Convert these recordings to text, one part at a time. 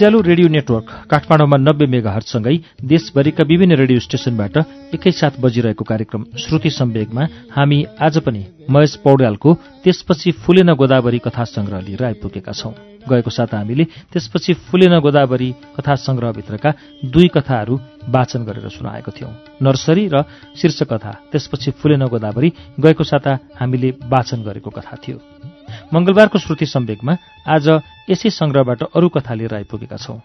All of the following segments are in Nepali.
उज्यालो रेडियो नेटवर्क काठमाडौँमा नब्बे मेगाहरसँगै देशभरिका विभिन्न रेडियो स्टेशनबाट एकैसाथ बजिरहेको कार्यक्रम श्रुति सम्वेकमा हामी आज पनि महेश पौड्यालको त्यसपछि फुलेन गोदावरी कथा संग्रह लिएर आइपुगेका छौं। गएको साता हामीले त्यसपछि फुलेन गोदावरी कथा संग्रहभित्रका दुई कथाहरू वाचन गरेर सुनाएको थियौं। नर्सरी र शीर्ष कथा त्यसपछि फुलेन गोदावरी गएको साता हामीले वाचन गरेको कथा थियो। मंगलबारको श्रुति सम्वेकमा आज यसै संग्रहबाट अरू कथा लिएर आइपुगेका छौं।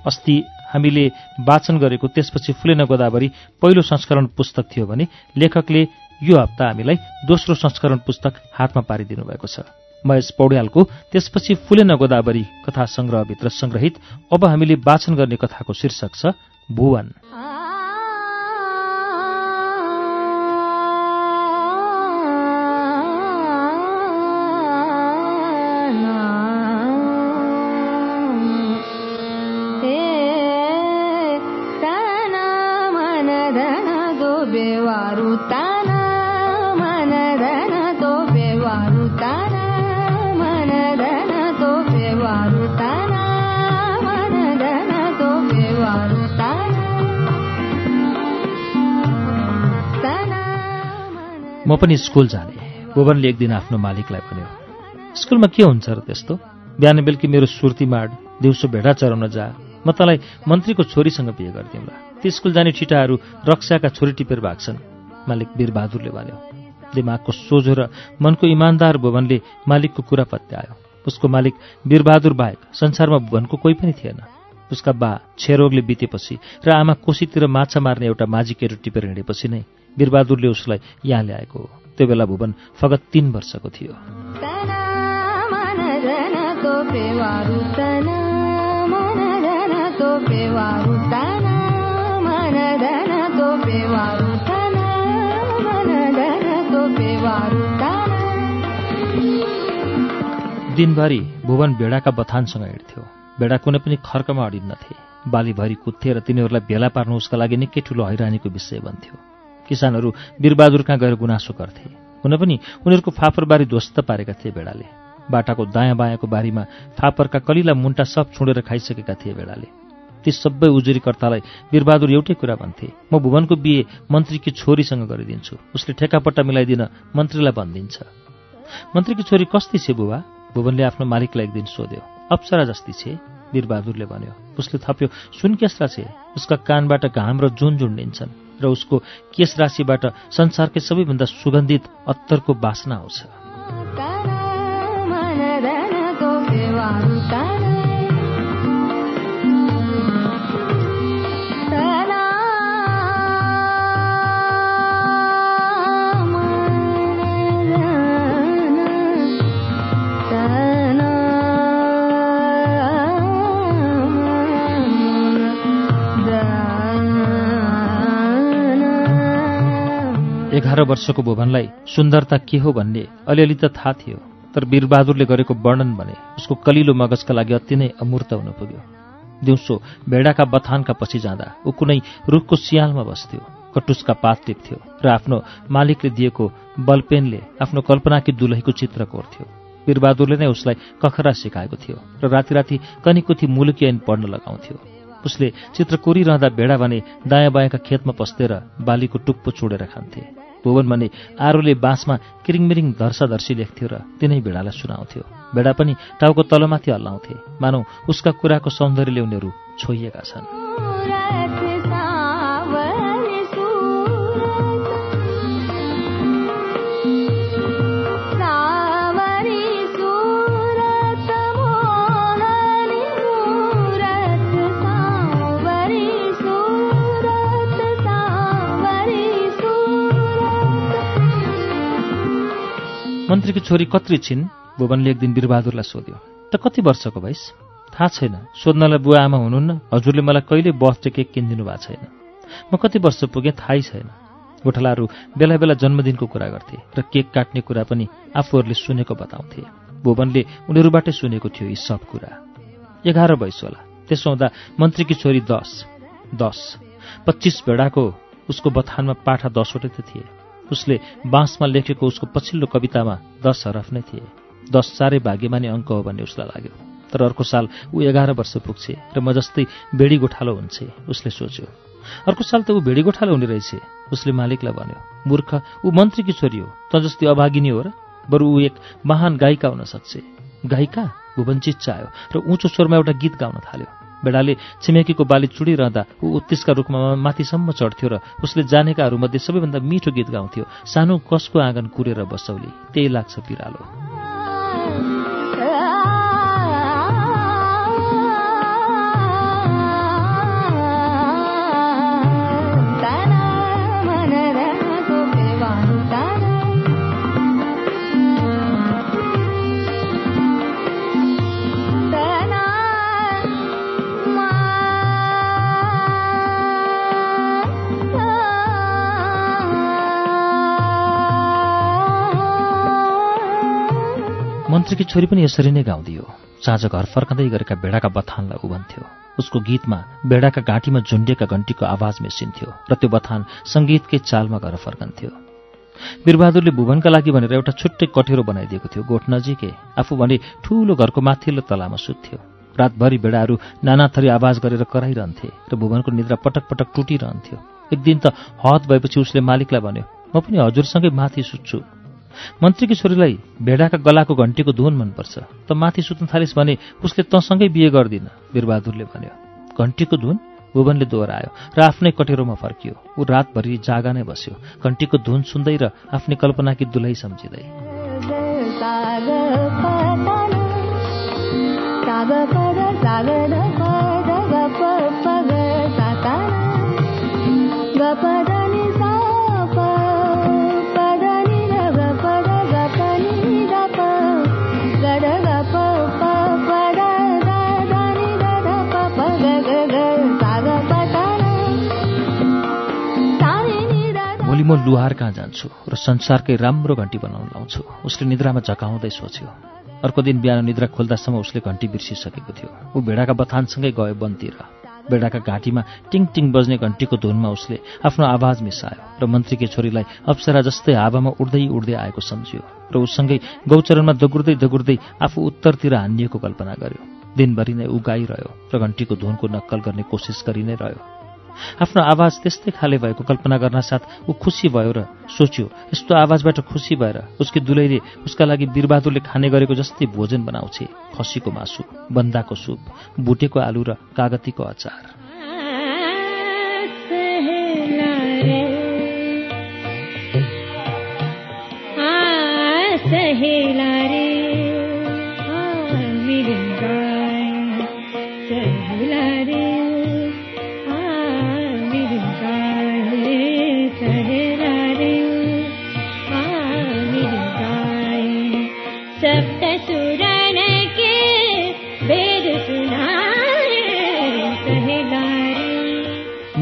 अस्ति हामीले वाचन गरेको त्यसपछि फुलेन गोदावरी पहिलो संस्करण पुस्तक थियो भने लेखकले यो हप्ता हामीलाई दोस्रो संस्करण पुस्तक हातमा पारिदिनु भएको छ। महेश पौड्यालको त्यसपछि फुलेन गोदावरी कथा संग्रहभित्र संग्रहित अब हामीले वाचन गर्ने कथाको शीर्षक छ भुवन। म पनि स्कुल जाने। भुवनले एक दिन आफ्नो मालिकलाई भन्यो स्कुलमा के हुन्छ र त्यस्तो? बिहान बेलुकी मेरो सुर्ती माड दिउँसो भेडा चराउन जा। म तँलाई मन्त्रीको छोरीसँग बिहे गरिदिउँला। ती स्कुल जाने छिटाहरू रक्साका छोरी टिपेर भाग्छन्। मालिक वीरबहादुरले भन्यो। दिमागको सोझो र मनको इमान्दार भुवनले मालिकको कुरा पत्यायो। उसको मालिक वीरबहादुर बाहेक संसारमा भुवनको कोही पनि थिएन। उसका बा छेरोगले बितेपछि र आमा कोसीतिर माछा मार्ने एउटा माझी केरो टिपेर हिँडेपछि नै वीरबहादुरले उसलाई यहाँ ल्याएको हो। त्यो बेला भुवन फगत तीन वर्षको थियो। दिनभरि भुवन भेडाका बथानसँग हिँड्थ्यो। भेडा कुनै पनि खर्कमा अडिन्नथे। बालीभरि कुद्थे र तिनीहरूलाई भेला पार्नु उसका लागि निकै ठूलो हैरानीको विषय बन्थ्यो। किसानहरू वीरबहादुर कहाँ गएर गुनासो गर्थे। हुन पनि उनीहरूको फापरबारी ध्वस्त पारेका थिए भेडाले बाटाको दायाँ बायाँको बारीमा फापरका कलिला मुन्टा सब छुँडेर खाइसकेका थिए भेडाले ती सबै उजुरीकर्तालाई वीरबहादुर एउटै कुरा भन्थे म भुवनको बिहे मन्त्रीकी छोरीसँग गरिदिन्छु। उसले ठेकापट्टा मिलाइदिन मन्त्रीलाई भनिदिन्छ। मन्त्रीकी छोरी कस्ती छे बुबा? भुवनले आफ्नो मालिकलाई एक दिन सोध्यो अप्सरा जस्ती छे? वीरबहादुरले भन्यो उसले थप्यो सुनकेस्रा छे। उसका कानबाट घाम र जुन झुन्डिन्छन् र उसको केश राशिबाट संसारकै सबैभन्दा सुगन्धित अत्तरको बासना आउँछ। एघार वर्षको भुवनलाई सुन्दरता के हो भन्ने अलिअलि त थाहा थियो तर वीरबहादुरले गरेको वर्णन भने उसको कलिलो मगजका लागि अति नै अमूर्त हुन पुग्यो। दिउँसो भेडाका बथानका पछि जाँदा ऊ कुनै रुखको सियालमा बस्थ्यो कटुसका पात टिप्थ्यो र आफ्नो मालिकले दिएको बलपेनले आफ्नो कल्पनाकी दुलहीको चित्र कोर्थ्यो। वीरबहादुरले नै उसलाई कखरा सिकाएको थियो र राति राति कनिकुथी मुलुकी ऐन पढ्न लगाउँथ्यो। उसले चित्र कोरिरहँदा भेडा भने दायाँ बायाँका खेतमा पस्तेर बालीको टुप्पो छोडेर खान्थे। भुवन भने आरोले बाँसमा किरिङमिरिङ धर्साधर्सी लेख्थ्यो र तिनै भेडालाई सुनाउँथ्यो। भेडा पनि टाउको तलमाथि हल्लाउँथे। मानौ उसका कुराको सौन्दर्यले उनीहरू छोइएका छन्। मन्त्रीकी छोरी कत्री छिन् भुवनले एक दिन वीरबहादुरलाई सोध्यो त कति वर्षको भइस? थाहा छैन। सोध्नलाई बुवा आमा हुनुहुन्न हजुरले मलाई कहिले बर्थडे केक किनिदिनु भएको छैन। म कति वर्ष पुगेँ थाहै छैन। गोठालाहरू बेला बेला जन्मदिनको कुरा गर्थे र केक काट्ने कुरा पनि आफूहरूले सुनेको बताउँथे। भुवनले उनीहरूबाटै सुनेको थियो यी सब कुरा। एघार वयस होला। त्यसो हुँदा मन्त्रीकी छोरी दस दस। पच्चिस भेडाको उसको बथानमा पाठा दसवटै त थिए। उसले बाँसमा लेखेको उसको पछिल्लो कवितामा दस हरफ नै थिए। दस चारै भाग्यमानी अङ्क हो भन्ने उसलाई लाग्यो। तर अर्को साल ऊ एघार वर्ष पुग्छे र म जस्तै बेडी गोठालो हुन्छे उसले सोच्यो। अर्को साल त ऊ भेडी गोठालो हुने रहेछ उसले मालिकलाई भन्यो मूर्ख ऊ मन्त्रीकी छोरी हो त जस्तै अभागिनी हो र? बरु ऊ एक महान गायिका हुन सक्छ। गायिका? भुवन चिच्चायो र उँचो स्वरमा एउटा गीत गाउन थाल्यो। बेडाले छिमेकीको बाली चुडिरहँदा ऊ उत्तिसका रूपमा माथिसम्म चढ्थ्यो र उसले जानेकाहरूमध्ये सबैभन्दा मिठो गीत गाउँथ्यो। सानो कसको आँगन कुरेर बसौली? त्यही लाग्छ पिरालो मन्त्रीकी छोरी पनि यसरी नै गाउँदियो। साँझ घर फर्कँदै गरेका भेडाका बथानलाई उभन्थ्यो उसको गीतमा भेडाका घाँटीमा झुन्डिएका घन्टीको आवाज मेसिन्थ्यो र त्यो बथान सङ्गीतकै चालमा घर फर्कन्थ्यो। वीरबहादुरले भुवनका लागि भनेर एउटा छुट्टै कठेरो बनाइदिएको थियो गोठ नजिकै। आफू भने ठूलो घरको माथिल्लो तलामा सुत्थ्यो। रातभरि भेडाहरू नाना थरी आवाज गरेर कराइरहन्थे र भुवनको निद्रा पटक पटक टुटिरहन्थ्यो। एक दिन त हद भएपछि उसले मालिकलाई भन्यो म पनि हजुरसँगै माथि सुत्छु। मन्त्रीकी छोरीलाई भेडाका गलाको घन्टीको धुन मनपर्छ त माथि सुत्न थालिस् भने उसले तँसँगै बिहे गर्दिन वीरबहादुरले भन्यो घन्टीको धुन भुवनले दोहोऱ्यायो र आफ्नै कटेरोमा फर्कियो ऊ रातभरि जागा नै बस्यो घन्टीको धुन सुन्दै र आफ्नै कल्पनाकी दुलै सम्झिँदै लुहार कहाँ जान्छु र संसारकै राम्रो घन्टी बनाउन लाउँछु? उसले निद्रामा झकाउँदै सोच्यो। अर्को दिन बिहान निद्रा खोल्दासम्म उसले घन्टी बिर्सिसकेको थियो। ऊ भेडाका बथानसँगै गयो बन्तिर भेडाका घाँटीमा टिङ टिङ बज्ने घन्टीको धुनमा उसले आफ्नो आवाज मिसायो र मन्त्रीकी छोरीलाई अप्सरा जस्तै हावामा उड्दै उड्दै आएको सम्झियो र उसँगै गौचरणमा दगुर्दै दगुर्दै आफू उत्तरतिर हानिएको कल्पना गर्यो। दिनभरि नै ऊ गाइरह्यो र घन्टीको धुनको नक्कल गर्ने कोसिस गरि नै रह्यो। आफ्नो आवाज त्यस्तै खाले भएको कल्पना गर्न साथ ऊ खुसी भयो र सोच्यो यस्तो आवाजबाट खुसी भएर उसकी दुलैले उसका लागि वीरबहादुरले खाने गरेको जस्तै भोजन बनाउँछे खसीको मासु बन्दाको सुप बुटेको आलु र कागतीको अचार। म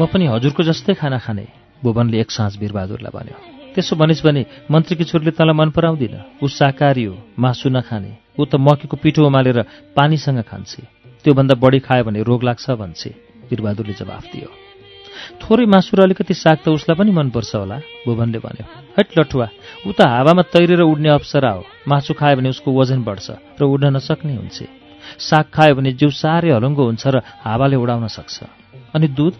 पनि हजुरको जस्तै खाना खाने। भुवनले एक साँझ वीरबहादुरलाई भन्यो त्यसो भनिस् भने मन्त्रीकी छोरीले तँलाई मन पराउँदिन। ऊ शाकाहारी हो मासु नखाने। ऊ त मकीको पिठो उमालेर पानीसँग खान्छे। त्योभन्दा बढी खायो भने रोग लाग्छ भन्छे। वीरबहादुरले जवाफ दियो। थोरै मासु र अलिकति साग त उसलाई पनि मनपर्छ होला भुवनले भन्यो। हैट लठुवा ऊ त हावामा तैरेर उड्ने अप्सरा हो। मासु खायो भने उसको वजन बढ्छ र उड्न नसक्ने हुन्छ। साग खायो भने जिउ साह्रै हलुङ्गो हुन्छ र हावाले उडाउन सक्छ। अनि दुध?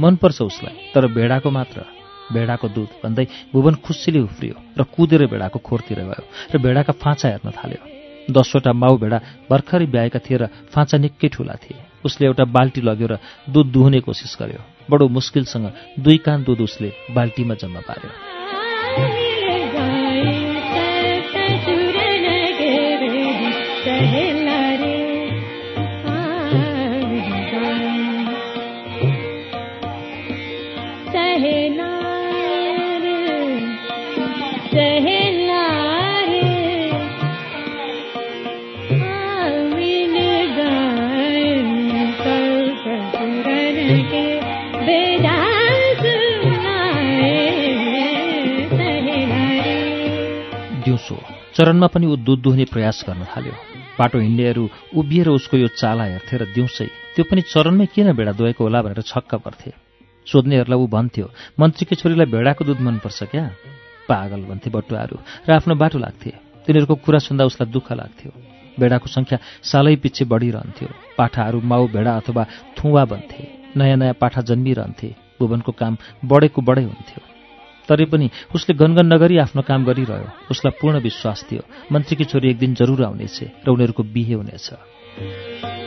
मनपर्छ उसलाई तर भेडाको मात्र। भेडाको दुध भन्दै भुवन खुसीले उफ्रियो र कुदेर भेडाको खोरतिर गयो र भेडाका फाँचा हेर्न थाल्यो। दसवटा माउ भेडा भर्खरै ब्याएका थिए र फाँचा निकै ठुला थिए। उसले एउटा बाल्टी लग्यो र दुध दुहुने कोसिस गर्यो। बडो मुस्किलसँग दुई कान दुध उसले बाल्टीमा जम्मा पार्यो। चरणमा पनि ऊ दुध दुहुने प्रयास गर्न थाल्यो। बाटो हिँड्नेहरू उभिएर उसको यो चाला हेर्थे र दिउँसै त्यो पनि चरणमै किन भेडा दुहेको होला भनेर छक्क पर्थे। सोध्नेहरूलाई ऊ भन्थ्यो मन्त्रीकी छोरीलाई भेडाको दुध मनपर्छ क्या? पागल भन्थे बटुवाहरू र आफ्नो बाटो लाग्थे। तिनीहरूको कुरा सुन्दा उसलाई दुःख लाग्थ्यो। भेडाको सङ्ख्या सालै पछि बढिरहन्थ्यो। पाठाहरू माउ भेडा अथवा थुवा बन्थे नयाँ नयाँ पाठा जन्मिरहन्थे। भुवनको काम बढेको बढै हुन्थ्यो। तरै पनि उसले गनगन नगरी आफ्नो काम गरिरह्यो। उसलाई पूर्ण विश्वास थियो। मन्त्रीकी छोरी एक दिन जरुर आउनेछ र उनीहरूको बिहे हुनेछ।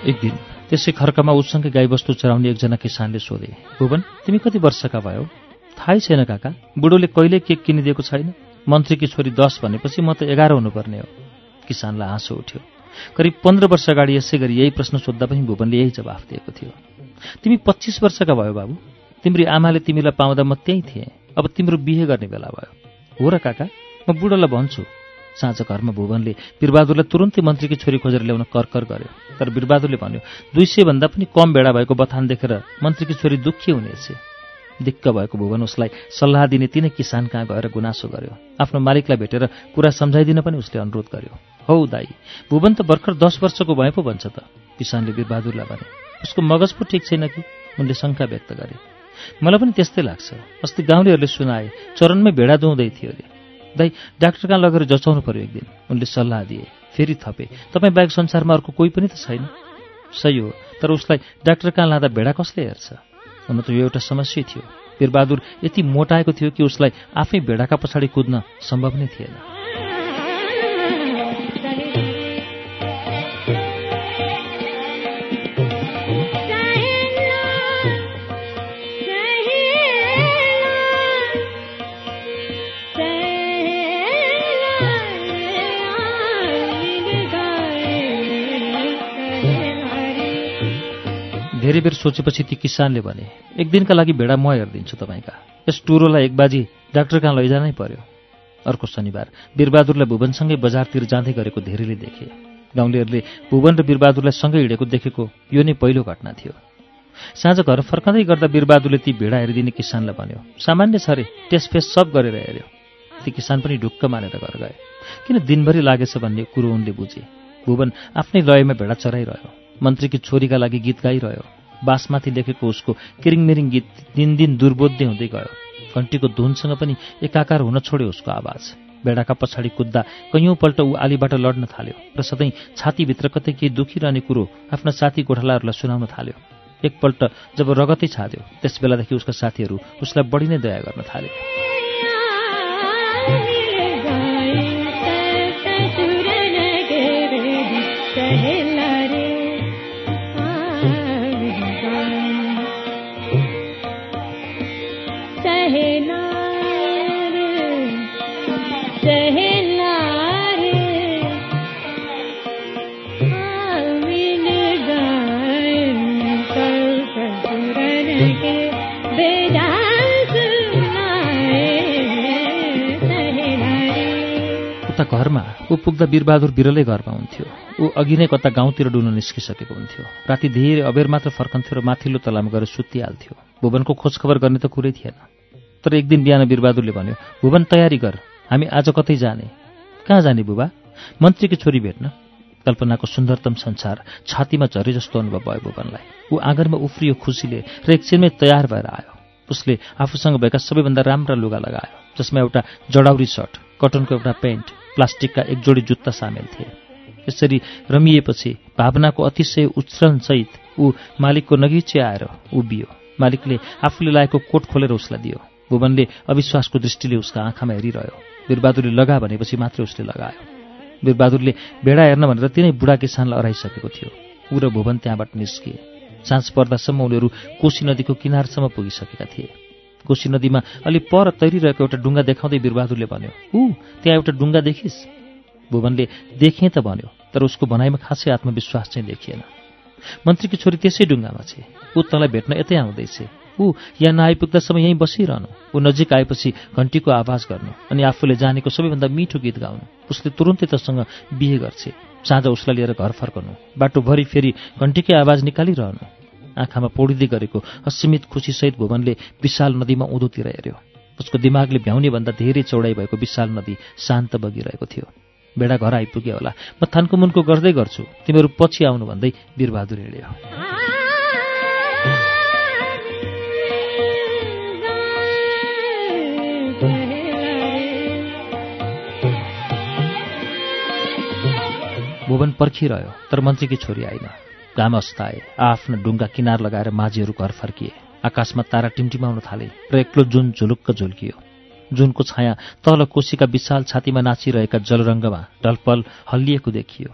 एक दिन त्यसै खर्कमा उसँगै गाईबस्तु चराउने एकजना किसानले सोधे भुवन तिमी कति वर्षका भयो? थाहै छैन काका। बुढोले कहिले केक किनिदिएको छैन? मन्त्रीकी छोरी दस भनेपछि म त एघार हुनुपर्ने हो। किसानलाई हाँसो उठ्यो। करिब पन्ध्र वर्ष अगाडि यसै गरी यही प्रश्न सोद्धा पनि भुवनले यही जवाफ दिएको थियो। तिमी पच्चिस वर्षका भयो बाबु। तिम्री आमाले तिमीलाई पाउँदा म त्यहीँ थिएँ। अब तिम्रो बिहे गर्ने बेला भयो। हो र काका म बुढोलाई भन्छु। साँझ घरमा भुवनले बिरबहादुरलाई तुरन्तै मन्त्रीकी छोरी खोजेर ल्याउन करकर गर्यो। तर बिरबहादुरले भन्यो दुई सय भन्दा पनि कम भेडा भएको बथान देखेर मन्त्रीकी छोरी दुःखी हुनेछ। दिक्क भएको भुवन उसलाई सल्लाह दिने तिनै किसान कहाँ गएर गुनासो गर्यो? आफ्नो मालिकलाई भेटेर कुरा सम्झाइदिन पनि उसले अनुरोध गर्यो। हौ दाई भुवन त भर्खर दस वर्षको भए पो भन्छ त किसानले बिरबहादुरलाई भने उसको मगज पो ठिक छैन कि उनले शङ्का व्यक्त गरे। मलाई पनि त्यस्तै लाग्छ। अस्ति गाउँलेहरूले सुनाए चरणमै भेडा दुहुँदै थियो अरे। दाई डाक्टर कहाँ लगेर जचाउनु पर्यो एक दिन? उनले सल्लाह दिए। फेरि थपे। तपाईँ बाहेक संसारमा अर्को कोही पनि त छैन। सही हो तर उसलाई डाक्टर कहाँ लाँदा भेडा कसले हेर्छ? हुन त यो एउटा समस्या थियो। वीरबहादुर यति मोटाएको थियो कि उसलाई आफै भेडाका पछाडि कुद्न सम्भव नै थिएन। धेरै बेर सोचेपछि ती किसानले भने एक दिनका लागि भेडा म हेरिदिन्छु तपाईँका। यस टुरोलाई एक बाजी डाक्टर कहाँ लैजानै पर्यो? अर्को शनिबार वीरबहादुरलाई भुवनसँगै बजारतिर जाँदै गरेको धेरैले देखे। गाउँलेहरूले भुवन र वीरबहादुरलाई सँगै हिँडेको देखेको यो नै पहिलो घटना थियो। साँझ घर फर्काँदै गर्दा वीरबहादुरले ती भेडा हेरिदिने किसानलाई भन्यो सामान्य छ अरे टेस्टफेस सब गरेर हेऱ्यो। ती किसान पनि ढुक्क मानेर घर गए। किन दिनभरि लागेछ? भन्ने कुरो उनले बुझे। भुवन आफ्नै लयमा भेडा चराइरह्यो। मन्त्रीकी छोरीका लागि गीत गाइरह्यो। बासमाथि लेखेको उसको किरिङमिरिङ गीत दिन दिन दुर्बोध्य हुँदै गयो। घन्टीको धुनसँग पनि एकाकार हुन छोड्यो उसको आवाज। बेडाका पछाडि कुद्दा कैयौँपल्ट ऊ आलीबाट लड्न थाल्यो र सधैँ छातीभित्र कतै केही दुखिरहने कुरो आफ्ना साथी गोठालाहरूलाई सुनाउन थाल्यो। एकपल्ट जब रगतै छाद्यो त्यस बेलादेखि उसका साथीहरू उसलाई बढी नै दया गर्न थाले। पुग्दा वीरबहादुर बिरलै घरमा हुन्थ्यो। ऊ अघि नै कता गाउँतिर डुल्न निस्किसकेको हुन्थ्यो। राति धेरै अबेर मात्र फर्कन्थ्यो र माथिल्लो तलामा गएर सुत्तिहाल्थ्यो। भुवनको खोजखबर गर्ने त कुरै थिएन। तर एक दिन बिहान वीरबहादुरले भन्यो भुवन तयारी गर। हामी आज कतै जाने। कहाँ जाने बुबा? मन्त्रीकी छोरी भेट्न। कल्पनाको सुन्दरतम संसार छातीमा झरे जस्तो अनुभव भयो भुवनलाई। ऊ आँगनमा उफ्रियो खुसीले र एकछिनमै तयार भएर आयो। उसले आफूसँग भएका सबैभन्दा राम्रा लुगा लगायो जसमा एउटा जडाउरी सर्ट कटनको एउटा पेन्ट प्लास्टिकका एक जोडी जुत्ता सामेल थिए। यसरी रमिएपछि भावनाको अतिशय उच्चरणसहित ऊ मालिकको नगिचे आएर उभियो। मालिकले आफूले लागेको कोट खोलेर उसलाई दियो। भुवनले अविश्वासको दृष्टिले उसका आँखामा हेरिरह्यो। वीरबहादुरले लगा भनेपछि मात्रै उसले लगायो। वीरबहादुरले भेडा हेर्न भनेर तिनै बुढा किसानलाई अराइसकेको थियो। ऊ र भुवन त्यहाँबाट निस्किए। साँझ पर्दासम्म उनीहरू कोशी नदीको किनारसम्म पुगिसकेका थिए। कोशी नदीमा अलि पर तैरिरहेको एउटा डुङ्गा देखाउँदै वीरबहादुरले भन्यो ऊ त्यहाँ एउटा डुङ्गा देखिस्? भुवनले देखेँ त भन्यो तर उसको भनाइमा खासै आत्मविश्वास चाहिँ देखिएन। मन्त्रीकी छोरी त्यसै डुङ्गामा छे। ऊ तँलाई भेट्न यतै आउँदैछ। ऊ यहाँ नआइपुग्दासम्म यहीँ बसिरहनु। ऊ नजिक आएपछि घन्टीको आवाज गर्नु अनि आफूले जानेको सबैभन्दा मिठो गीत गाउनु। उसले तुरुन्तै तसँग बिहे गर्छे। साँझ उसलाई लिएर घर फर्कनु। बाटोभरि फेरि घन्टीकै आवाज निकालिरहनु। आँखामा पोडिँदै गरेको असीमित खुसीसहित भुवनले विशाल नदीमा उँधोतिर हेऱ्यो। उसको दिमागले भ्याउने भन्दा धेरै चौडाइ भएको विशाल नदी शान्त बगिरहेको थियो। बेडा घर आइपुग्यो होला। म थानको मुनको गर्दै गर्छु। तिमीहरू पछि आउनु भन्दै वीरबहादुर हिँड्यो। भुवन पर्खिरह्यो तर मन्त्रीकी छोरी आइन घाम अस्ताए आफ्नो डुङ्गा किनार लगाएर माझीहरू घर फर्किए। आकाशमा तारा टिमटिमाउन थाले र एक्लो जुन झुलुक्क झुल्कियो। जुनको छाया तल कोशीका विशाल छातीमा नाचिरहेका जलरङ्गमा ढलपल हल्लिएको देखियो।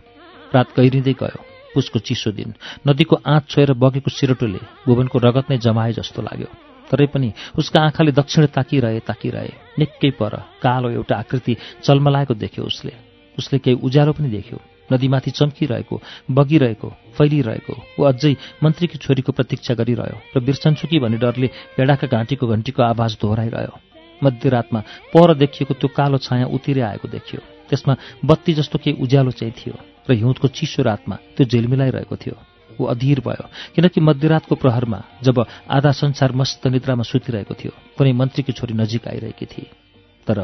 रात गहिरिँदै गयो। पुसको चिसो दिन नदीको आँच छोएर बगेको सिरोटोले भुवनको रगत नै जमाए जस्तो लाग्यो। तरै पनि उसका आँखाले दक्षिण ताकिरहे ताकिरहे निकै पर कालो एउटा आकृति चल्मलाएको देख्यो उसले। उसले केही उज्यालो पनि देख्यो। नदीमाथि चम्किरहेको बगिरहेको फैलिरहेको ऊ अझै मन्त्रीकी छोरीको प्रतीक्षा गरिरह्यो र बिर्सन्छु कि भन्ने डरले भेडाका घाँटीको घन्टीको आवाज दोहोऱ्याइरह्यो। मध्यरातमा पर देखिएको त्यो कालो छाया उतिरै आएको देखियो। त्यसमा बत्ती जस्तो केही उज्यालो चाहिँ थियो र हिउँदको चिसो रातमा त्यो झिलमिलाइरहेको थियो। ऊ अधीर भयो किनकि मध्यरातको प्रहरमा जब आधा संसार मस्त निद्रामा सुतिरहेको थियो कुनै मन्त्रीकी छोरी नजिक आइरहेकी थिए तर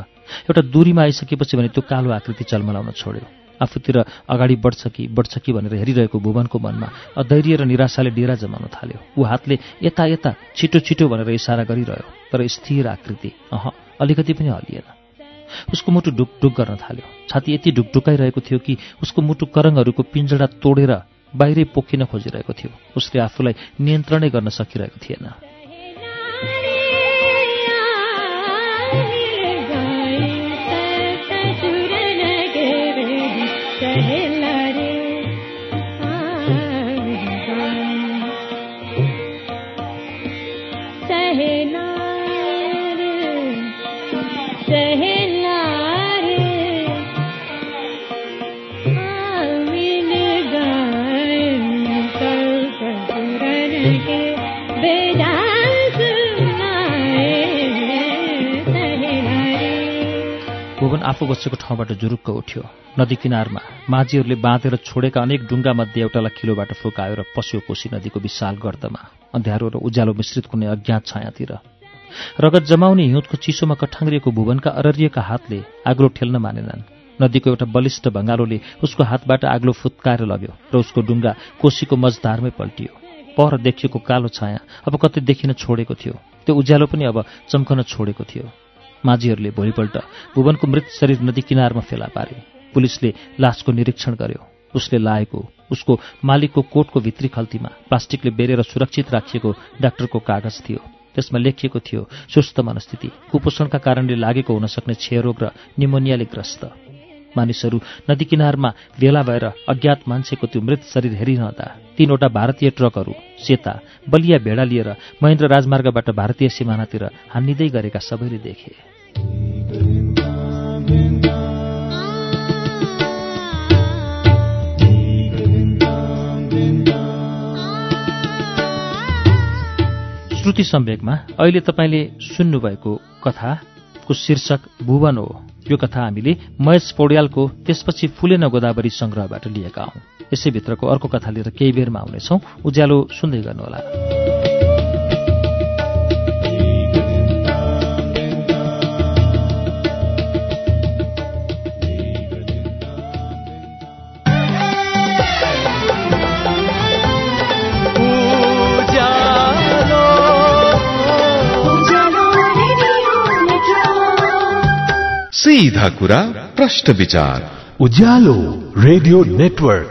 एउटा दूरीमा आइसकेपछि भने त्यो कालो आकृति चलमलाउन छोड्यो। आफूतिर अगाडि बढ्छ कि बढ्छ कि भनेर हेरिरहेको भुवनको मनमा अधैर्य र निराशाले डेरा जमाउन थाल्यो। ऊ हातले यता यता छिटो छिटो भनेर इसारा गरिरह्यो तर स्थिर आकृति अह अलिकति पनि हलिएन। उसको मुटु ढुकढुक गर्न थाल्यो। छाती यति ढुकढुकाइरहेको थियो कि उसको मुटु करङहरूको पिञ्जडा तोडेर बाहिरै पोखिन खोजिरहेको थियो। उसले आफूलाई नियन्त्रणै गर्न सकिरहेको थिएन। आफू बसेको ठाउँबाट जुरुक्क उठ्यो। नदी किनारमा माझीहरूले बाँधेर छोडेका अनेक ढुङ्गामध्ये एउटालाई किलोबाट फुकायो र पस्यो कोशी नदीको विशाल गर्दमा अँध्यारो र उज्यालो मिश्रित कुनै अज्ञात छायातिर। रगत जमाउने हिउँदको चिसोमा कठाङ्ग्रिएको भुवनका अररिएका हातले आग्लो ठेल्न मानेनन्। नदीको एउटा बलिष्ठ भङ्गालोले उसको हातबाट आग्लो फुत्काएर लग्यो र उसको डुङ्गा कोशीको मजधारमै पल्टियो। पर देखिएको कालो छाया अब कतै देखिन छोडेको थियो। त्यो उज्यालो पनि अब चम्कन छोडेको थियो। माझीहरूले भोलिपल्ट भुवनको मृत शरीर नदी किनारमा फेला पारे। पुलिसले लासको निरीक्षण गर्यो। उसले लाएको उसको मालिकको कोटको भित्री खल्तीमा प्लास्टिकले बेरेर सुरक्षित राखिएको डाक्टरको कागज थियो। त्यसमा लेखिएको थियो सुस्त मनस्थिति कुपोषणका कारणले लागेको हुन सक्ने क्षयरोग र निमोनियाले ग्रस्त। मानिसहरू नदी किनारमा भेला भएर अज्ञात मान्छेको त्यो मृत शरीर हेरिरहँदा तीनवटा भारतीय ट्रकहरू सेता बलिया भेडा लिएर महेन्द्र राजमार्गबाट भारतीय सिमानातिर हान्निँदै गरेका सबैले देखे। श्रुति सम्वेकमा अहिले तपाईँले सुन्नुभएको कथाको शीर्षक भुवन हो। यो कथा हामीले महेश पौड्यालको त्यसपछि फुलेन गोदावरी संग्रहबाट लिएका हौं। यसैभित्रको अर्को कथा लिएर केही बेरमा आउनेछौ। उज्यालो सुन्दै गर्नुहोला। सीधा कुरा प्रश्न विचार। Ujyaalo radio network.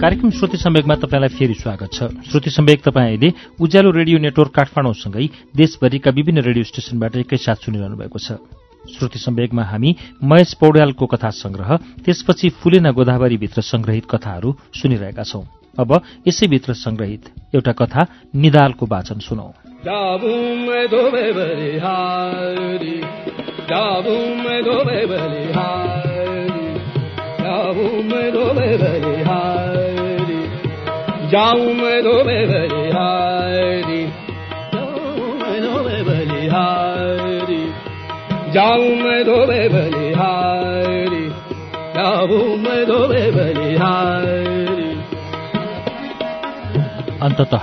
कार्यक्रम श्रुति सम्वेकमा तपाईँलाई फेरि स्वागत छ। श्रुति सम्वेक तपाईँ अहिले उज्यालो रेडियो नेटवर्क काठमाडौँसँगै देशभरिका विभिन्न रेडियो स्टेशनबाट एकैसाथ सुनिरहनु भएको छ। श्रुति सम्वेगमा हामी महेश पौड्यालको कथा संग्रह त्यसपछि फुलेना गोदावरीभित्र संग्रहित कथाहरू सुनिरहेका छौं। अब यसैभित्र संग्रहित एउटा कथा निदालको वाचन सुनौ। जाऊं बलिहारी अन्तत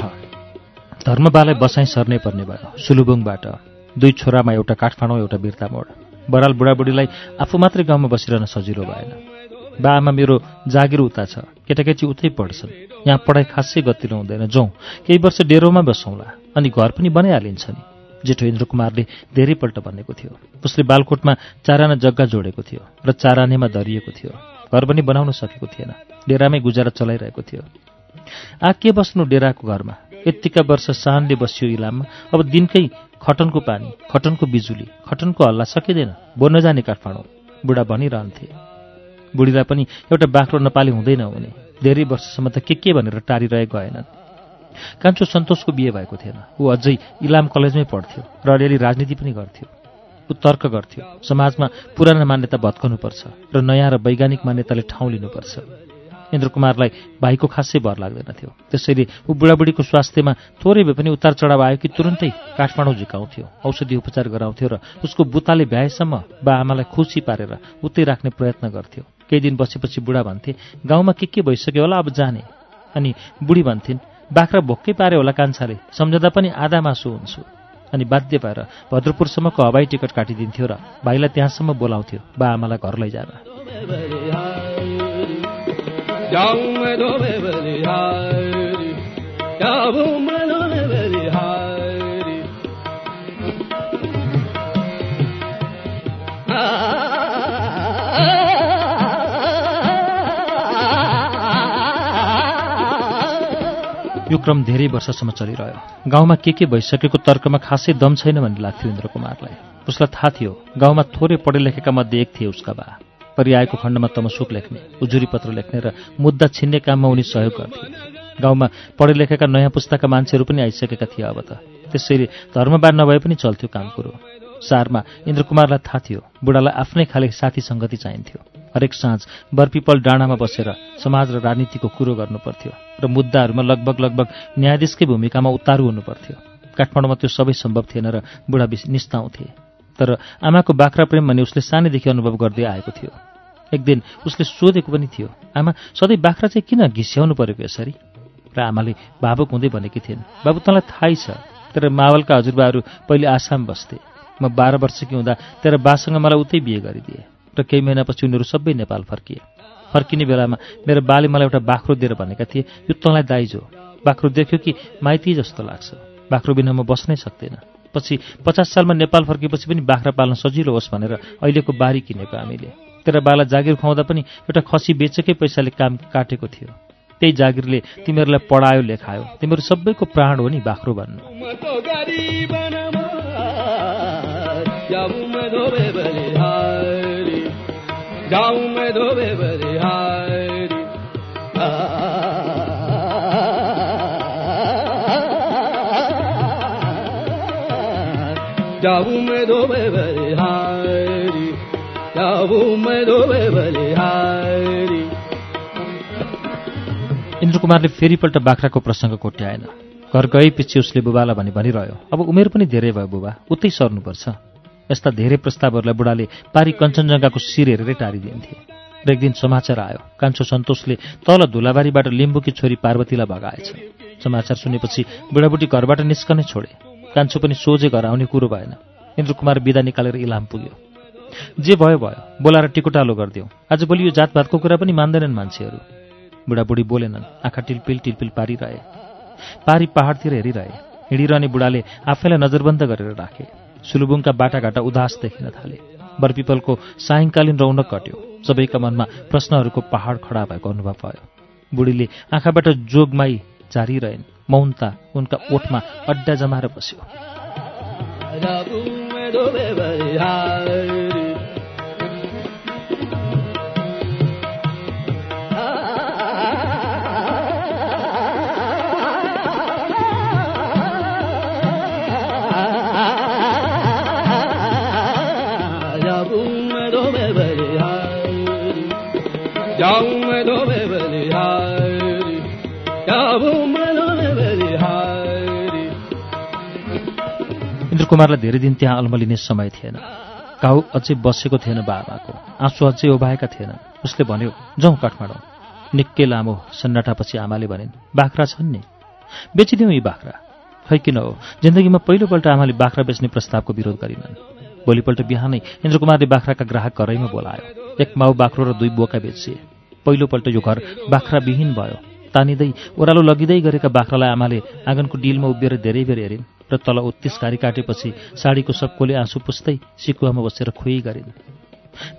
धर्मबालाई बसाई सर्नै पर्ने भयो। सुलुबुङबाट दुई छोरामा एउटा काठमाडौँ एउटा बिर्ता मोड बराल बुढाबुढीलाई आफू मात्रै गाउँमा बसिरहन सजिलो भएन। बा आमा मेरो जागिर उता छ। केटाकेटी उतै पढ्छन्। यहाँ पढाइ खासै गतिलो हुँदैन। जाउँ केही वर्ष डेरोमा बसौँला। अनि घर पनि बनाइहालिन्छ नि जेठो इन्द्रकुमारले धेरैपल्ट भनेको थियो। उसले बालकोटमा चाराना जग्गा जोडेको थियो र चारानेमा दरिएको थियो। घर पनि बनाउन सकेको थिएन। डेरामै गुजारा चलाइरहेको थियो। आ के बस्नु डेराको घरमा? यत्तिका वर्ष सानले बसियो इलाममा। अब दिनकै खटनको पानी खटनको बिजुली खटनको हल्ला सकिँदैन। बोल्न जाने काठमाडौँ। बुढा भनिरहन्थे। बुढीलाई पनि एउटा बाख्रो नेपाली हुँदैन हुने। धेरै वर्षसम्म त के के भनेर टारिरहे गएनन्। कान्छो सन्तोषको बिहे भएको थिएन। ऊ अझै इलाम कलेजमै पढ्थ्यो र अलिअलि राजनीति पनि गर्थ्यो। ऊ तर्क गर्थ्यो। समाजमा पुरानो मान्यता भत्कनुपर्छ र नयाँ र वैज्ञानिक मान्यताले ठाउँ लिनुपर्छ। इन्द्रकुमारलाई भाइको खासै भर लाग्दैन थियो त्यसैले ऊ बुढाबुढीको स्वास्थ्यमा थोरै भए पनि उतार चढाव आयो कि तुरन्तै काठमाडौँ झिकाउँथ्यो औषधि उपचार गराउँथ्यो र उसको बुताले भ्याएसम्म बा आमालाई खुसी पारेर उतै राख्ने प्रयत्न गर्थ्यो। केही दिन बसेपछि बुढा भन्थे गाउँमा के के भइसक्यो होला अब जाने। अनि बुढी भन्थिन् बाख्रा भोक्कै पारे होला कान्छाले। सम्झँदा पनि आधा मासु हुन्छु। अनि बाध्य भएर भद्रपुरसम्मको हवाई टिकट काटिदिन्थ्यो र भाइलाई त्यहाँसम्म बोलाउँथ्यो। बा आमालाई घर लैजान। यो क्रम धेरै वर्षसम्म चलिरह्यो। गाउँमा के के भइसकेको तर्कमा खासै दम छैन भन्ने लाग्थ्यो इन्द्रकुमारलाई उसलाई थाहा थियो गाउँमा थोरै पढे लेखेका मध्ये एक थिए उसका बा। परिआएको खण्डमा तमसुक लेख्ने उजुरी पत्र लेख्ने र मुद्दा छिन्ने काममा उनी सहयोग गर्थे। गाउँमा पढे लेखेका नयाँ पुस्ताका मान्छेहरू पनि आइसकेका थिए अब त। त्यसैले धर्मबार नभए पनि चल्थ्यो काम कुरो सारमा इन्द्रकुमारलाई थाहा थियो बुढालाई आफ्नै खाले साथी सङ्गति चाहिन्थ्यो। हरेक साँझ बरपिपल डाँडामा बसेर समाज र राजनीतिको कुरो गर्नुपर्थ्यो र मुद्दाहरूमा लगभग लगभग न्यायाधीशकै भूमिकामा उतारू हुनुपर्थ्यो। काठमाडौँमा त्यो सबै सम्भव थिएन र बुढा निस्ताउँथे। तर आमाको बाख्रा प्रेम भने उसले सानैदेखि अनुभव गर्दै आएको थियो। एक दिन उसले सोधेको पनि थियो आमा सधैँ बाख्रा चाहिँ किन घिस्याउनु परेको यसरी? र आमाले भावुक हुँदै भनेकी थिइन् बाबु तँलाई थाहै छ। तर मावलका हजुरबाहरू पहिले आसाम बस्थे। म बाह्र वर्षकी हुँदा तेरो बासँग मलाई उतै बिहे गरिदिए। र केही महिनापछि उनीहरू सबै नेपाल फर्किए। फर्किने बेलामा मेरो बाले मलाई एउटा बाख्रो दिएर भनेका थिए यो तँलाई दाइजो बाख्रो देख्यो कि माइती जस्तो लाग्छ। बाख्रो बिना म बस्नै सक्दैन। पछि पचास सालमा नेपाल फर्केपछि पनि बाख्रा पाल्न सजिलो होस् भनेर अहिलेको बारी किनेको हामीले। तेरा बाला जागिर खुवाउँदा पनि एउटा खसी बेचेकै पैसाले काम काटेको थियो। त्यही जागिरले तिमीहरूलाई पढायो लेखायो। तिमीहरू सबैको प्राण हो नि बाख्रो भन्नु जाऊं मैं धोबे बलिहारी जाऊं मैं धोबे बलिहारी जाऊं मैं धोबे बलिहारी इन्द्रकुमारले फेरिपल्ट बाख्राको प्रसङ्ग कोट्याएन। घर गएपछि उसले बुबालाई भनी भनिरह्यो अब उमेर पनि धेरै भयो बुबा उतै सर्नुपर्छ। यस्ता धेरै प्रस्तावहरूलाई बुढाले पारी कञ्चनजङ्घाको शिर हेरेरै टारिदिन्थे। र एक दिन समाचार आयो। कान्छो सन्तोषले तल धुलाबारीबाट लिम्बुकी छोरी पार्वतीलाई भगाएछ। समाचार सुनेपछि बुढाबुढी घरबाट निस्कनै छोडे। कान्छो पनि सोझे घर आउने कुरो भएन। इन्द्रकुमार बिदा निकालेर इलाम पुग्यो। जे भयो भयो। बोलाएर टिकोटालो गरिदिउँ आजभोलि यो जातभातको कुरा पनि मान्दैनन् मान्छेहरू। बुढाबुढी बोलेनन्। आँखा टिलपिल टिलपिल पारिरहे। पारी पहाडतिर हेरिरहे। हिँडिरहने बुढाले आफैलाई नजरबन्द गरेर राखे। सुलुबुङका बाटाघाटा उदास देखिन थाले। बरपिपलको सायङ्कालीन रौनक घट्यो। सबैका मनमा प्रश्नहरूको पहाड खडा भएको अनुभव भयो। बुढीले आँखाबाट जोगमाई जारिरहेन् मौनता उनका ओठमा अड्डा जमाएर बस्यो। इन्द्र कुमारलाई धेरै दिन त्यहाँ अल्मलिने समय थिएन। घाउ अझै बसेको थिएन बाबाको। आँसु अझै ओभाएका थिएनन्। उसले भन्यो जाउँ काठमाडौँ। निकै लामो सन्नाटापछि आमाले भनिन् बाख्रा छन् नि? बेचिदिउँ यी बाख्रा। खै किन हो? जिन्दगीमा पहिलोपल्ट आमाले बाख्रा बेच्ने प्रस्तावको विरोध गरिनन्। भोलिपल्ट बिहानै इन्द्रकुमारले बाख्राका ग्राहक घरैमा बोलायो। एक माउ बाख्रो र दुई बोका बेचिए। पहिलोपल्ट यो घर बाख्राविहीन भयो। तानिँदै ओह्रालो लगिँदै गरेका बाख्रालाई आमाले आँगनको डिलमा उभिएर धेरै बेर हेरिन् र तल उत्तिस घारी काटेपछि साडीको सबकोले आँसु पुस्दै सिकुवामा बसेर खुइ गरिन्।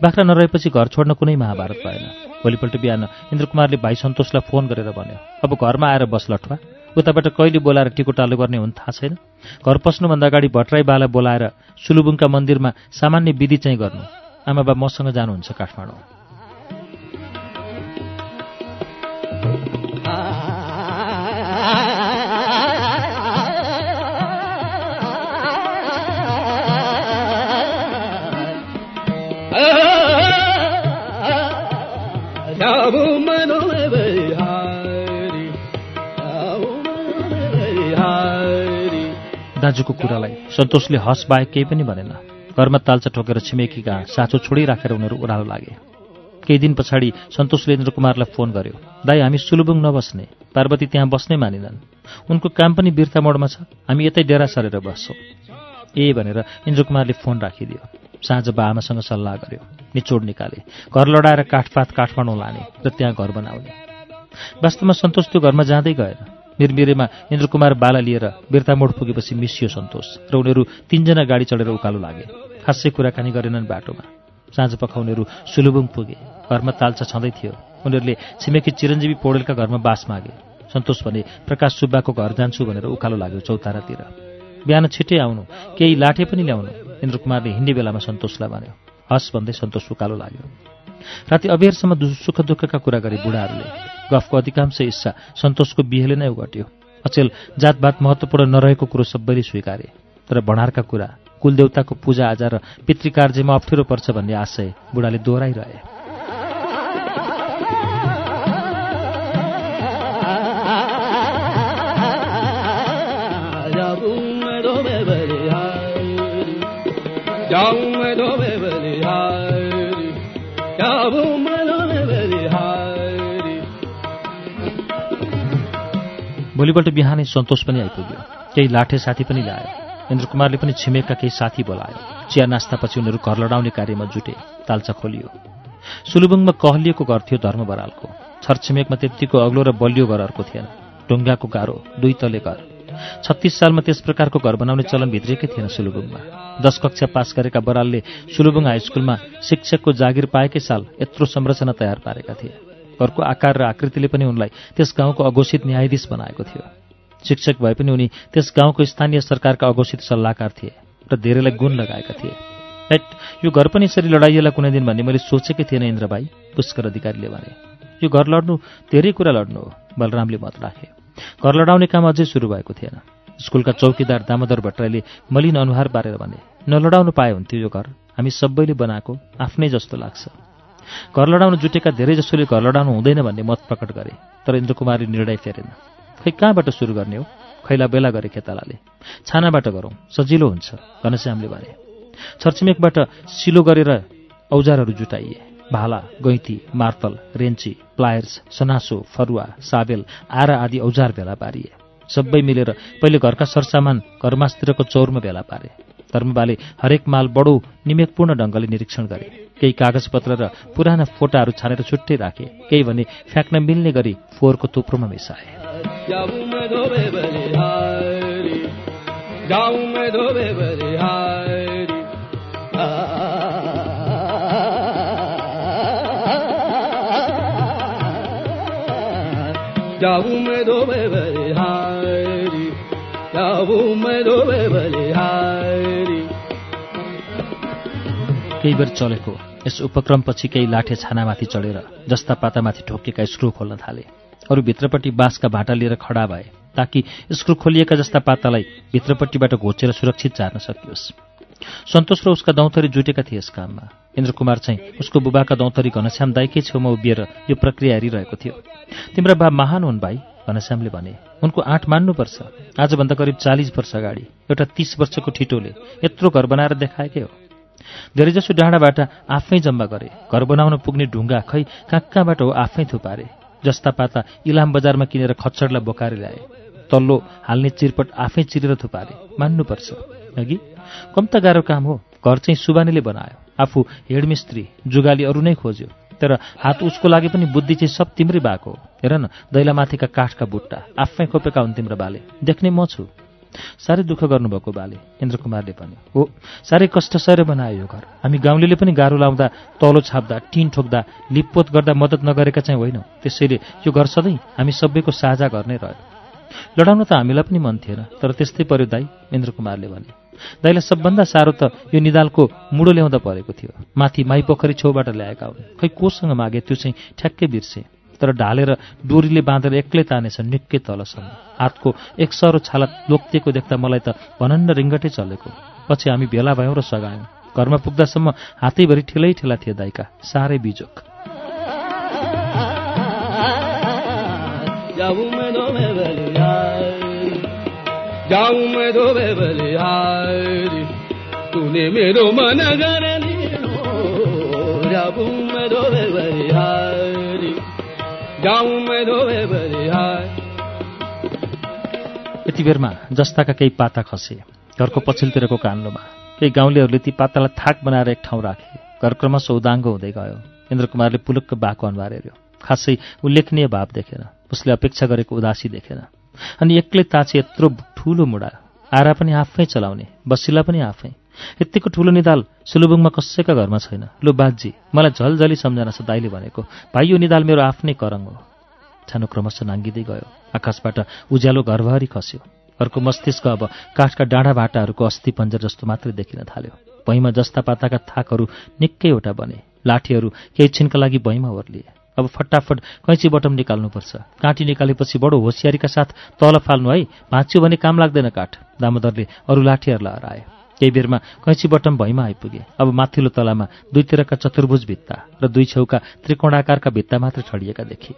बाख्रा नरहेपछि घर छोड्न कुनै महाभारत भएन। भोलिपल्ट बिहान इन्द्रकुमारले भाइ सन्तोषलाई फोन गरेर भन्यो अब घरमा आएर बस लठवा। उताबाट कहिले बोलाएर टिकोटालो गर्ने हुन् थाहा छैन। घर पस्नुभन्दा अगाडि भट्टराई बाला बोलाएर सुलुबुङका मन्दिरमा सामान्य विधि चाहिँ गर्नु। आमा बा मसँग जानुहुन्छ काठमाडौँ। दाजुको कुरालाई सन्तोषले हस बाहेक केही पनि भनेन। घरमा तालचा ठोकेर छिमेकीका साँचो छोडिराखेर उनीहरू ओह्रालो लागे। केही दिन पछाडि सन्तोषले इन्द्रकुमारलाई फोन गर्यो। दाई हामी सुलुबुङ नबस्ने। पार्वती त्यहाँ बस्नै मानिनन्। उनको काम पनि बिर्ता मोडमा छ। हामी यतै डेरा सरेर बस्छौँ। ए भनेर इन्द्रकुमारले फोन राखिदियो। साँझ बा आमासँग सल्लाह गर्यो। निचोड निकाले। घर लडाएर काठपात काठमाडौँ लाने र त्यहाँ घर बनाउने। वास्तवमा सन्तोष त्यो घरमा जाँदै गएन। निर्मिरेमा इन्द्रकुमार बाला लिएर बिर्तामोड पुगेपछि मिसियो सन्तोष र उनीहरू तीनजना गाडी चढेर उकालो लागे। खासै कुराकानी गरेनन् बाटोमा। साँझ पख उनीहरू सुलुबुङ पुगे। घरमा तालचा छँदै थियो। उनीहरूले छिमेकी चिरञ्जीवी पौडेलका घरमा बास मागे। सन्तोष भने प्रकाश सुब्बाको घर जान्छु भनेर उकालो लाग्यो चौतारातिर। बिहान छिट्टै आउनु। केही लाठे पनि ल्याउनु इन्द्रकुमारले हिँड्ने बेलामा सन्तोषलाई भन्यो। हस् भन्दै सन्तोष उकालो लाग्यो। राति अबेरसम्म सुख दुःखका कुरा गरे बुढाहरूले। गफको अधिकांश हिस्सा सन्तोषको बिहेले नै उघट्यो। अचेल जातभात महत्त्वपूर्ण नरहेको कुरो सबैले स्वीकारे। तर भणारका कुरा कुलदेवताको पूजा आजा र पितृकार्यमा अप्ठ्यारो पर्छ भन्ने आशय बुढाले दोहोऱ्याइरहे। जाऊं भोलिपल्ट बिहानै सन्तोष पनि आइपुग्यो। केही लाठे साथी पनि ल्यायो। इन्द्रकुमारले पनि छिमेकका केही साथी बोलायो। चिया नास्तापछि उनीहरू घर लडाउने कार्यमा जुटे तालचा खोलियो। सुलुबुङमा कहलिएको घर थियो धर्म बरालको छरछिमेकमा त्यत्तिको अग्लो र बलियो घर अर्को थिएन। ढुङ्गाको गाह्रो दुई तले घर। छत्तिस सालमा त्यस प्रकारको घर बनाउने चलन भित्रिएकै थिएन सुलुबुङमा। दश कक्षा पास गरेका बरालले सुलुबुङ हाइस्कुलमा शिक्षकको जागिर पाएकै साल यत्रो संरचना तयार पारेका थिए। घरको आकार र आकृतिले पनि उनलाई त्यस गाउँको अघोषित न्यायाधीश बनाएको थियो। शिक्षक भए पनि उनी त्यस गाउँको स्थानीय सरकारका अघोषित सल्लाहकार थिए र धेरैलाई गुण लगाएका थिए। हेट यो घर पनि यसरी लडाइएला कुनै दिन भन्ने मैले सोचेकै थिएन इन्द्रभाइ पुष्कर अधिकारीले भने। यो घर लड्नु धेरै कुरा लड्नु हो बलरामले मत राखे। घर लडाउने काम अझै सुरु भएको थिएन। स्कुलका चौकीदार दामोदर भट्टराईले मलिन अनुहार पारेर भने नलडाउनु पाए हुन्थ्यो यो घर हामी सबैले बनाएको आफ्नै जस्तो लाग्छ। घर लडाउन जुटेका धेरैजसोले घर लडाउनु हुँदैन भन्ने मत प्रकट गरे। तर इन्द्रकुमारले निर्णय फेरेन। खै कहाँबाट सुरु गर्ने हो? खैला बेला गरे खेतालाले। छानाबाट गरौँ। सजिलो हुन्छ घनश्यामले भने। छरछिमेकबाट सिलो गरेर औजारहरू जुटाइए। भाला गैँती मार्तल रेन्ची प्लायर्स सनासो फरुवा साबेल आरा आदि औजार भेला पारिए। सबै मिलेर पहिले घरका सरसामान घरमासतिरको चौरमा भेला पारे। धर्मबाले हरेक माल बडो निमेकपूर्ण ढङ्गले निरीक्षण गरे। केही कागजपत्र र पुराना फोटाहरू छानेर छुट्टै राखे। केही भने फ्याँक्न मिल्ने गरी फोहोरको थुप्रोमा मिसाए। जाऊं मैं धोबे बलिहारी केही बेर चलेको। यस उपक्रमपछि केही लाठे छानामाथि चढेर जस्ता पातामाथि ठोकिएका स्क्रु खोल्न थाले। अरू भित्रपट्टि बाँसका भाटा लिएर खडा भए ताकि स्क्रु खोलिएका जस्ता पातालाई भित्रपट्टिबाट घोचेर सुरक्षित चार्न सकियोस्। सन्तोष र उसका दौथरी जुटेका थिए यस काममा। इन्द्रकुमार चाहिँ उसको बुबाका दौथरी घनश्याम दाईकै छेउमा उभिएर यो प्रक्रिया हेरिरहेको थियो। तिम्रा बा महान हुन् भाइ घनश्यामले भने। उनको आँट मान्नुपर्छ। आजभन्दा करिब चालिस वर्ष अगाडि एउटा तीस वर्षको ठिटोले यत्रो घर बनाएर देखाएकै हो। धेरैजसो डाँडाबाट आफै जम्मा गरे। घर बनाउन पुग्ने ढुङ्गा खै कहाँ कहाँबाट हो आफै थुपारे जस्ता पाता इलाम बजारमा किनेर खच्चडलाई बोकाएर ल्याए तल्लो हाल्ने चिरपट आफै चिरेर थुपारे। मान्नुपर्छ अघि कम त गाह्रो काम हो। घर चाहिँ सुबानीले बनायो। आफू हेडमिस्त्री जुगाली अरू नै खोज्यो। तर हात उसको लागि पनि बुद्धि चाहिँ सब तिम्रै भएको हो। हेर न दैलामाथिका काठका बुट्टा आफै खोपेका हुन् तिम्रो बाले। देख्ने म छु। साह्रै दुःख गर्नुभएको बाले। इन्द्रकुमारले भन्यो हो साह्रै कष्ट सरे बनायो यो घर। हामी गाउँले पनि गाह्रो लाउँदा तलो छाप्दा टिन ठोक्दा लिपपोत गर्दा मद्दत नगरेका चाहिँ होइनौँ। त्यसैले यो घर सधैँ हामी सबैको साझा घर नै रह्यो। लडाउन त हामीलाई पनि मन थिएन तर त्यस्तै पर्यो दाई इन्द्रकुमारले भने दाइलाई सबभन्दा साह्रो त यो निदालको मुडो ल्याउँदा परेको थियो। माथि माई पोखरी छेउबाट ल्याएका हुन्। खै कोसँग मागे त्यो चाहिँ ठ्याक्कै बिर्से। तर ढालेर डोरीले बाँधेर एक्लै तानेछ निकै तलसम्म। हातको एक सरो छाला लोक्तिएको देख्दा मलाई त भनन्न रिङ्गटै चलेको। पछि हामी भेला भयौँ र सघायौँ। घरमा पुग्दासम्म हातैभरि ठेलै ठेला थिए दाइका साह्रै बिजोक। मेरो मन यति बेरमा जस्ताका केही पाता खसे। घरको पछिल्लोतिरको कान्लोमा केही गाउँलेहरूले ती पातालाई थाक बनाएर एक ठाउँ राखे। घर क्रमशः उदाङ्गो हुँदै गयो। इन्द्रकुमारले पुलुक्क बाको अनुहार हेऱ्यो। खासै उल्लेखनीय भाव देखेन। उसले अपेक्षा गरेको उदासी देखेन। अनि एक्लै ताचे यत्रो ठूलो मुडा। आरा पनि आफै चलाउने बसिला पनि आफै। यत्तिको ठूलो निदाल सुलुबुङमा कसैका घरमा छैन। लो बाजी मलाई झलझली सम्झना छ दाइले भनेको। भाइ यो निदाल मेरो आफ्नै करङ हो। छानो क्रमशः नाङ्गिँदै गयो। आकाशबाट उज्यालो घरभरि खस्यो। अर्को मस्तिष्क अब काठका डाँडा भाटाहरूको अस्थि पञ्जर जस्तो मात्रै देखिन थाल्यो। भैँमा जस्ता पाताका थाकहरू निकैवटा बने। लाठीहरू केही छिनका लागि भैँमा ओर्लिए। अब फटाफट कैँची बटम निकाल्नुपर्छ। काँटी निकालेपछि बडो होसियारीका साथ तल फाल्नु है। भाँच्यो भने काम लाग्दैन काठ। दामोदरले अरू लाठीहरूलाई हराए। केही बेरमा कैँची बटम भैँमा आइपुगे। अब माथिल्लो तलामा दुईतिरका चतुर्भुज भित्ता र दुई छेउका त्रिकोणाकारका भित्ता मात्र छडिएका देखिए।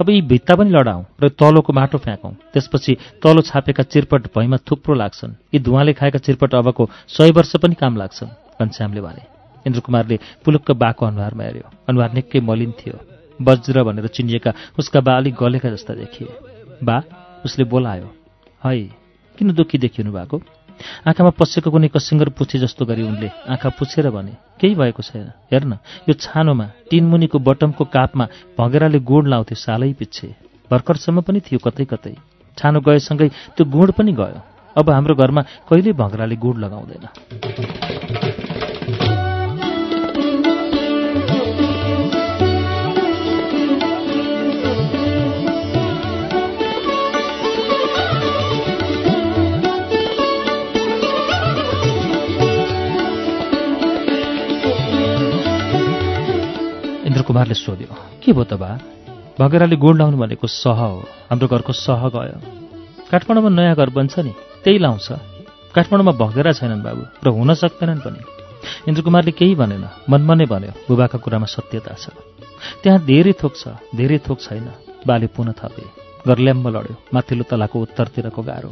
अब यी भित्ता पनि लडाउँ र तलोको माटो फ्याँकौँ। त्यसपछि तलो छापेका चिरपट भैँमा थुप्रो लाग्छन्। यी धुवाले खाएका चिरपट अबको सय वर्ष पनि काम लाग्छन् घनश्यामले भने। इन्द्रकुमारले पुलुक्क बाको अनुहारमा हेऱ्यो। अनुहार निकै मलिन थियो। वज्र भनेर चिनिएका उसका बा अलिक गलेका जस्ता देखिए। बा उसले बोलायो है किन दुःखी देखिनु भएको? आँखामा पसेको कुनै कसिङ्गर पुछे जस्तो गरी उनले आँखा पुछेर भने केही भएको छैन? हेर्न यो छानोमा टिनमुनिको बटमको कापमा भँगेराले गुड लाउँथ्यो सालै पिच्छे। भर्खरसम्म पनि थियो कतै कतै। छानो गएसँगै त्यो गुड पनि गयो। अब हाम्रो घरमा कहिल्यै भँगराले गुड लगाउँदैन? कुमारले सोध्यो के भयो त बा? भगेराले गुण लाउनु भनेको सह हो हाम्रो घरको सह गयो। काठमाडौँमा नयाँ घर बन्छ नि त्यही लाउँछ। काठमाडौँमा भगेरा छैनन् बाबु र हुन सक्दैनन् पनि। इन्द्रकुमारले केही भनेन मनमा नै भन्यो बुबाका कुरामा सत्यता छ। त्यहाँ धेरै थोक छ धेरै थोक छैन। बाले पुनः थपे। गर्ल्याम्ब लड्यो माथिल्लो तलाको उत्तरतिरको गाह्रो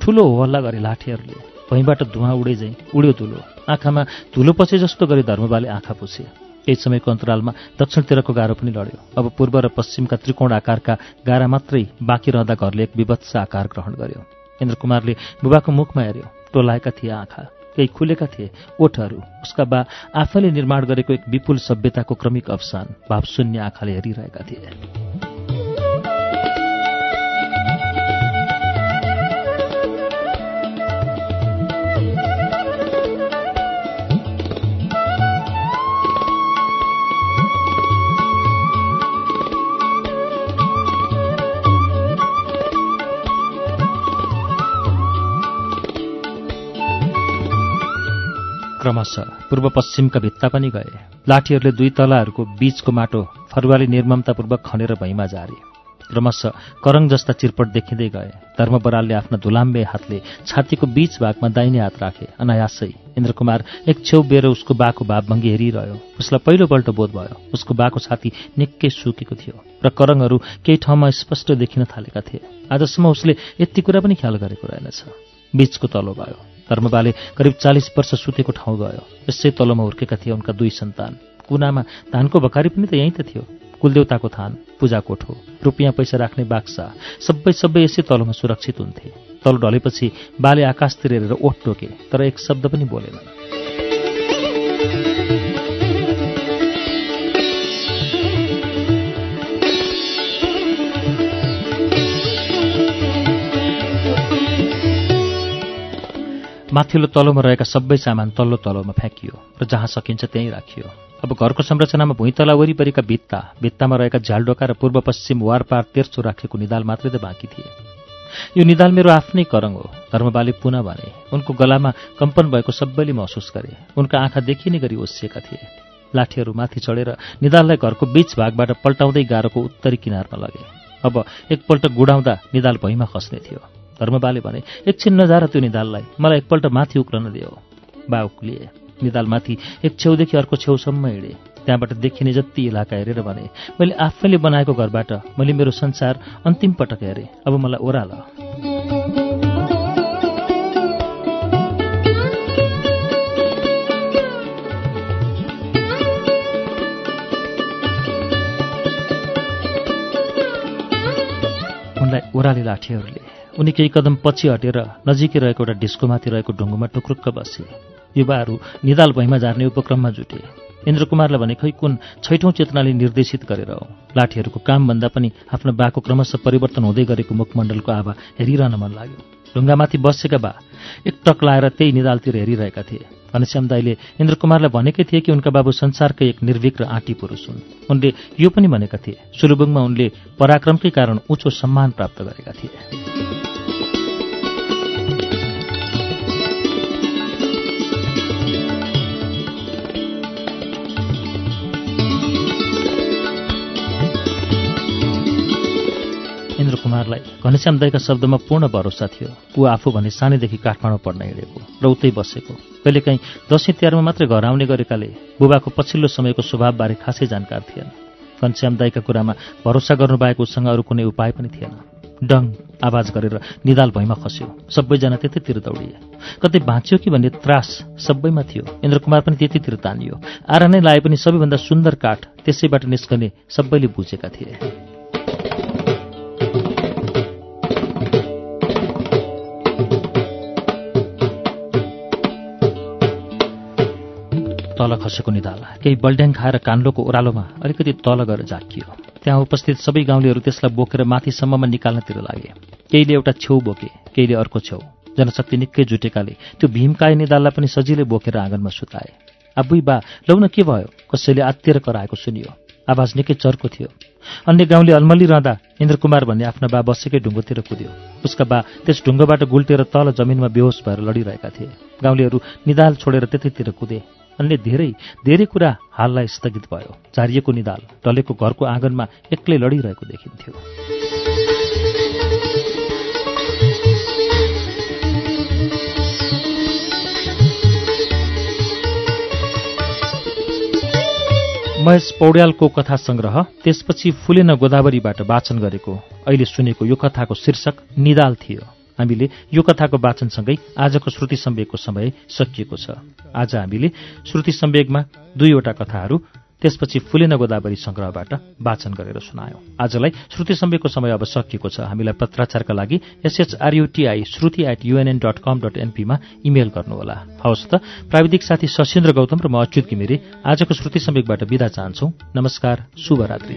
ठुलो हो हल्ला गरे लाठीहरूले। भैँबाट धुवा उडे झैँ उड्यो धुलो। आँखामा धुलो पछि जस्तो गरी धर्मबाले आँखा पुछे केही समयको अन्तरालमा दक्षिणतिरको गाह्रो पनि लड्यो। अब पूर्व र पश्चिमका त्रिकोण आकारका गाह्रा मात्रै बाँकी रहँदा घरले एक विवत्स आकार ग्रहण गर्यो। इन्द्रकुमारले बुबाको मुखमा हेऱ्यो। टोलाएका थिए आँखा केही खुलेका थिए ओठहरू उसका बा आफैले निर्माण गरेको एक विपुल सभ्यताको क्रमिक अवसान भावशून्य आँखाले हेरिरहेका थिए। क्रमशः पूर्व पश्चिमका भित्ता पनि गए। लाठीहरूले दुई तलाहरूको बीचको माटो फरुवाली निर्ममतापूर्वक खनेर भैँमा जारे क्रमशः करङ जस्ता चिरपट देखिँदै गए। धर्म बरालले आफ्ना धुलाम्बे हातले छातीको बीच भागमा दाहिने हात राखे। अनायासै इन्द्रकुमार एक छेउ बेर उसको बाको भावभङ्गी हेरिरह्यो। उसलाई पहिलोपल्ट बोध भयो। उसको बाको छाती निकै सुकेको थियो र करङहरू केही ठाउँमा स्पष्ट देखिन थालेका थिए। आजसम्म उसले यति कुरा पनि ख्याल गरेको रहेनछ। बीचको तलो भयो। धर्मबाले करिब चालिस वर्ष सुतेको ठाउँ गयो। यसै तलोमा हुर्केका थिए उनका दुई सन्तान। कुनामा धानको भकारी पनि त यहीँ त थियो। कुलदेवताको थान पूजा कोठो रुपियाँ पैसा राख्ने बाक्सा। सबै सबै यसै तलोमा सुरक्षित हुन्थे। तल ढलेपछि बाले आकाशतिर हेरेर ओठ टोके तर एक शब्द पनि बोलेन माथिल्लो तलोमा रहेका सबै सामान तल्लो तलोमा फ्याँकियो र जहाँ सकिन्छ त्यहीँ राखियो। अब घरको संरचनामा भुइँतला वरिपरिका भित्ता भित्तामा रहेका झ्यालडोका र पूर्व पश्चिम वारपार तेर्सो राखेको निदाल मात्रै त बाँकी थिए। यो निदाल मेरो आफ्नै करङ हो धर्मबाले पुनः भने उनको गलामा कम्पन भएको सबैले महसुस गरे उनका आँखा देखिने गरी ओसिएका थिए। लाठीहरू माथि चढेर निदाललाई घरको बीच भागबाट पल्टाउँदै गाह्रोको उत्तरी किनारमा लगे। अब एकपल्ट गुडाउँदा निदाल भैँमा खस्ने थियो। धर्मबाले भने एकछिन नजाएर त्यो निदाललाई। मलाई एकपल्ट माथि उक्लन दियो। बा उक्लिए। निदालमाथि एक छेउदेखि अर्को छेउसम्म हिँडे। त्यहाँबाट देखिने जति इलाका हेरेर भने मैले आफैले बनाएको घरबाट मैले मेरो संसार अन्तिम पटक हेरेँ। अब मलाई ओह्राल। उनलाई ओह्राले लाठीहरूले उनी केही कदम पछि हटेर नजिकै रहेको एउटा डिस्कोमाथि रहेको ढुङ्गोमा टुक्रुक्क बसे। युवाहरू निदाल भैँमा झार्ने उपक्रममा जुटे। इन्द्रकुमारलाई भने खै कुन छैठौँ चेतनाले निर्देशित गरेर हो लाठीहरूको कामभन्दा पनि आफ्नो बाको क्रमशः परिवर्तन हुँदै गरेको मुखमण्डलको आभा हेरिरहन मन लाग्यो। ढुङ्गामाथि बसेका बा एक टक लाएर त्यही निदालतिर हेरिरहेका थिए। घनश्याम दाईले इन्द्रकुमारलाई भनेकै थिए कि उनका बाबु संसारकै एक निर्भीक र आँटी पुरुष हुन्। उनले यो पनि भनेका थिए। सुलुबुङमा उनले पराक्रमकै कारण उच्च सम्मान प्राप्त गरेका थिए। इन्द्रकुमारलाई घनश्याम दाईका शब्दमा पूर्ण भरोसा थियो। ऊ आफू भने सानैदेखि काठमाडौँ पढ्न हिँडेको र उतै बसेको। कहिलेकाहीँ दसैँ तिहारमा मात्रै घर आउने गरेकाले बुबाको पछिल्लो समयको स्वभावबारे खासै जानकार थिएन। घनश्याम दाईका कुरामा भरोसा गर्नुबाहेक उसँग अरू कुनै उपाय पनि थिएन। डङ आवाज गरेर निदाल भैँमा खस्यो। सबैजना त्यतैतिर दौडिए। कतै बाँच्यो कि भन्ने त्रास सबैमा थियो। इन्द्रकुमार पनि त्यतितिर तानियो। आरा नै लाए पनि सबैभन्दा सुन्दर काठ त्यसैबाट निस्कने सबैले बुझेका थिए। तल खसेको निधाल। केही बल्ड्याङ खाएर कान्लोको ओह्रालोमा अलिकति तल गएर झाकियो त्यहाँ उपस्थित सबै गाउँलेहरू त्यसलाई बोकेर माथिसम्ममा निकाल्नतिर लागे। केहीले एउटा छेउ बोके केहीले अर्को छेउ। जनशक्ति निकै जुटेकाले त्यो भीमकाय निदाललाई पनि सजिलै बोकेर आँगनमा सुताए। आबुई बा लौ के भयो? कसैले आत्तिएर कराएको सुनियो। आवाज निकै चर्को थियो। अन्य गाउँले अलमल्ली रहँदा इन्द्रकुमार भन्ने आफ्ना बा बसेकै ढुङ्गोतिर कुद्यो। उसका बा त्यस ढुङ्गोबाट गुल्टेर तल जमिनमा बेहोस भएर लडिरहेका थिए। गाउँलेहरू निदाल छोडेर त्यतैतिर कुदे। अन्य धेरै धेरै कुरा हाललाई स्थगित भयो। झारिएको निदाल टलेको घरको आँगनमा एक्लै लडिरहेको देखिन्थ्यो। महेश पौड्यालको कथा संग्रह त्यसपछि फुलेन गोदावरीबाट वाचन गरेको अहिले सुनेको यो कथाको शीर्षक निदाल थियो। हामीले यो कथाको वाचनसँगै आजको श्रुति सम्वेकको समय सकिएको छ। आज हामीले श्रुति सम्वेकमा दुईवटा कथाहरू त्यसपछि फुलेन गोदावरी संग्रहबाट वाचन गरेर सुनायौं। आजलाई श्रुति सम्वेकको समय अब सकिएको छ। हामीलाई पत्राचारका लागि S H R U T I Shruti at युएनएन dot com dot एनपीमा इमेल गर्नुहोला। हवस् त प्राविधिक साथी सशेन्द्र गौतम र म अच्युत घिमिरे आजको श्रुति सम्वेकबाट विदा चाहन्छौ। नमस्कार शुभरात्री।